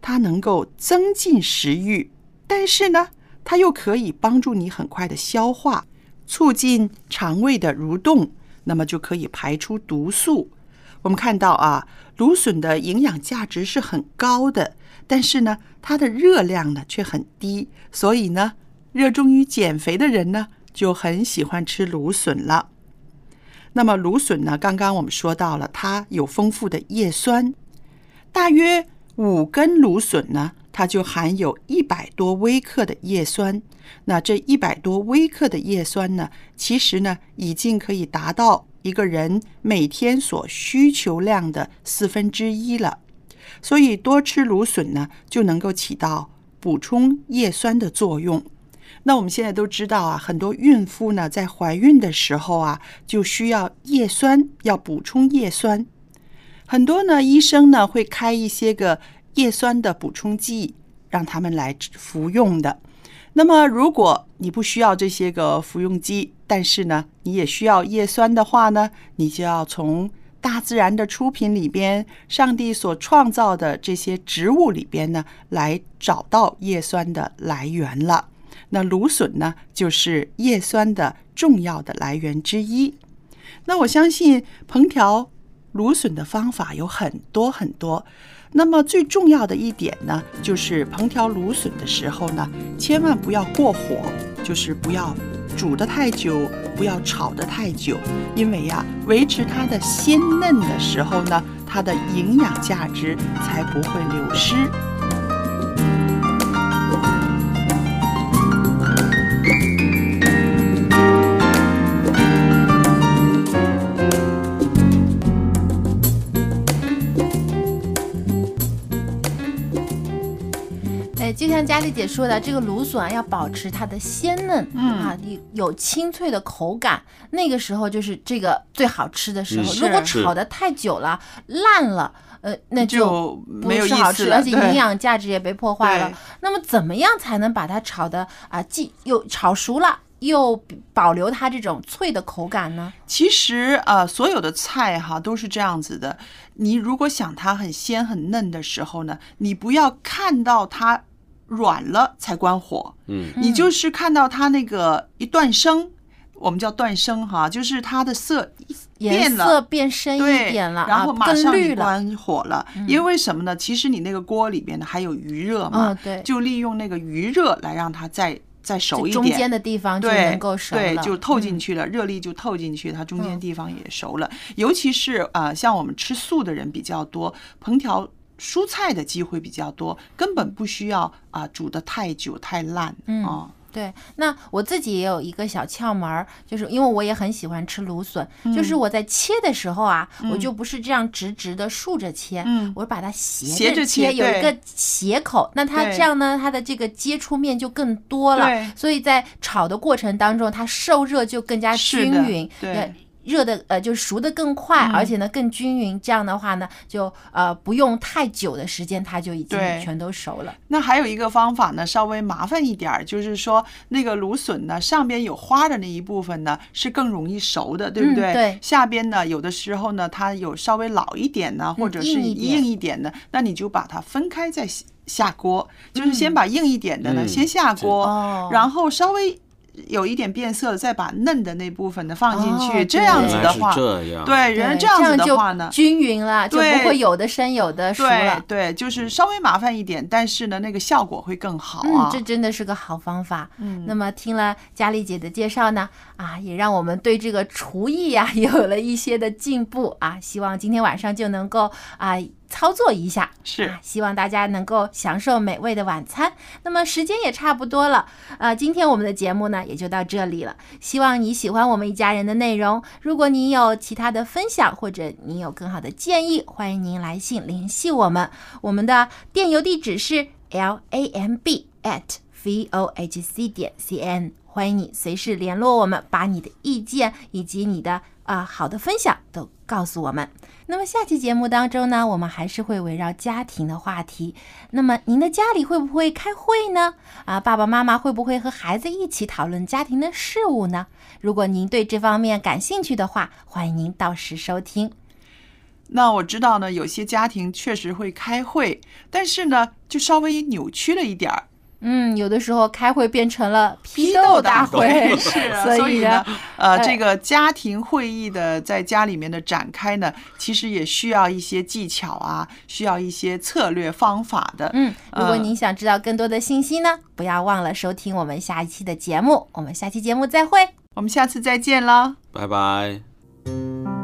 它能够增进食欲，但是呢，它又可以帮助你很快的消化，促进肠胃的蠕动，那么就可以排出毒素。我们看到啊，芦笋的营养价值是很高的，但是呢，它的热量呢却很低，所以呢，热衷于减肥的人呢就很喜欢吃芦笋了。那么芦笋呢，刚刚我们说到了，它有丰富的叶酸，大约五根芦笋呢，它就含有一百多微克的叶酸。那这一百多微克的叶酸呢，其实呢，已经可以达到一个人每天所需求量的四分之一了。所以多吃芦笋呢，就能够起到补充叶酸的作用。那我们现在都知道啊，很多孕妇呢在怀孕的时候啊，就需要叶酸，要补充叶酸。很多呢医生呢会开一些个叶酸的补充剂，让他们来服用的。那么如果你不需要这些个服用剂，但是呢你也需要叶酸的话呢，你就要从大自然的出品里边，上帝所创造的这些植物里边呢，来找到叶酸的来源了。那芦笋呢，就是叶酸的重要的来源之一。那我相信烹调芦笋的方法有很多很多。那么最重要的一点呢，就是烹调芦笋的时候呢，千万不要过火，就是不要煮得太久，不要炒得太久，因为呀，维持它的鲜嫩的时候呢，它的营养价值才不会流失。就像佳丽姐说的，这个芦笋啊要保持它的鲜嫩，嗯啊，有有清脆的口感，那个时候就是这个最好吃的时候。嗯如果炒得太久了，烂了。呃，那就不没有是好吃，而且营养价值也被破坏了。那么，怎么样才能把它炒的啊，既又炒熟了，又保留它这种脆的口感呢？其实呃，所有的菜哈都是这样子的。你如果想它很鲜很嫩的时候呢，你不要看到它软了才关火，嗯。你就是看到它那个一断生，我们叫断生哈，就是它的色颜变了。色变深一点了，然后啊马上你更绿了。关火了，嗯。因为什么呢？其实你那个锅里边呢还有余热嘛，嗯对。就利用那个余热来让它再再熟一点，中间的地方就对能够熟对，了就透进嗯去了，热力就透进去，它中间嗯地方也熟了。尤其是啊、呃像我们吃素的人比较多，烹调。蔬菜的机会比较多，根本不需要啊、煮的太久太烂嗯啊。对，那我自己也有一个小窍门儿，就是因为我也很喜欢吃芦笋，嗯。就是我在切的时候啊，我嗯就不是这样直直的竖着切，嗯。我把它斜斜着切有一个斜口，那它这样呢，它的这个接触面就更多了对，所以在炒的过程当中，它受热就更加均匀，对。呃热的呃就是熟的更快，嗯而且呢更均匀，这样的话呢，就呃不用太久的时间，它就已经全都熟了。那还有一个方法呢，稍微麻烦一点儿，就是说那个芦笋呢，上边有花的那一部分呢是更容易熟的，对不对？嗯对下边呢，有的时候呢，它有稍微老一点呢，或者是硬一点的，那你就把它分开再下下锅，就是先把硬一点的呢、嗯先下锅，哦然后稍微。有一点变色了，再把嫩的那部分的放进去，哦这样子的话，对，人这样子的就话呢，均匀了，就不会有的生有的熟了。对，就是稍微麻烦一点，但是呢，那个效果会更好这真的是个好方法。嗯那么听了佳丽姐的介绍呢，啊，也让我们对这个厨艺呀、有了一些的进步啊。希望今天晚上就能够啊操作一下，是啊希望大家能够享受美味的晚餐。那么时间也差不多了，呃，今天我们的节目呢也就到这里了。希望你喜欢我们一家人的内容。如果你有其他的分享，或者你有更好的建议，欢迎您来信联系我们。我们的电邮地址是 l a m b at v o h c 点 c n，欢迎你随时联络我们，把你的意见以及你的啊、好的分享都告诉我们。那么下期节目当中呢，我们还是会围绕家庭的话题。那么您的家里会不会开会呢？啊，爸爸妈妈会不会和孩子一起讨论家庭的事务呢？如果您对这方面感兴趣的话，欢迎您到时收听。那我知道呢，有些家庭确实会开会，但是呢，就稍微扭曲了一点儿。嗯，有的时候开会变成了批斗斗大会，是啊，所以呢，呃，呃这个家庭会议的在家里面的展开呢，其实也需要一些技巧啊，需要一些策略方法的。嗯，如果呃您想知道更多的信息呢，不要忘了收听我们下一期的节目。我们下期节目再会。我们下次再见了。拜拜。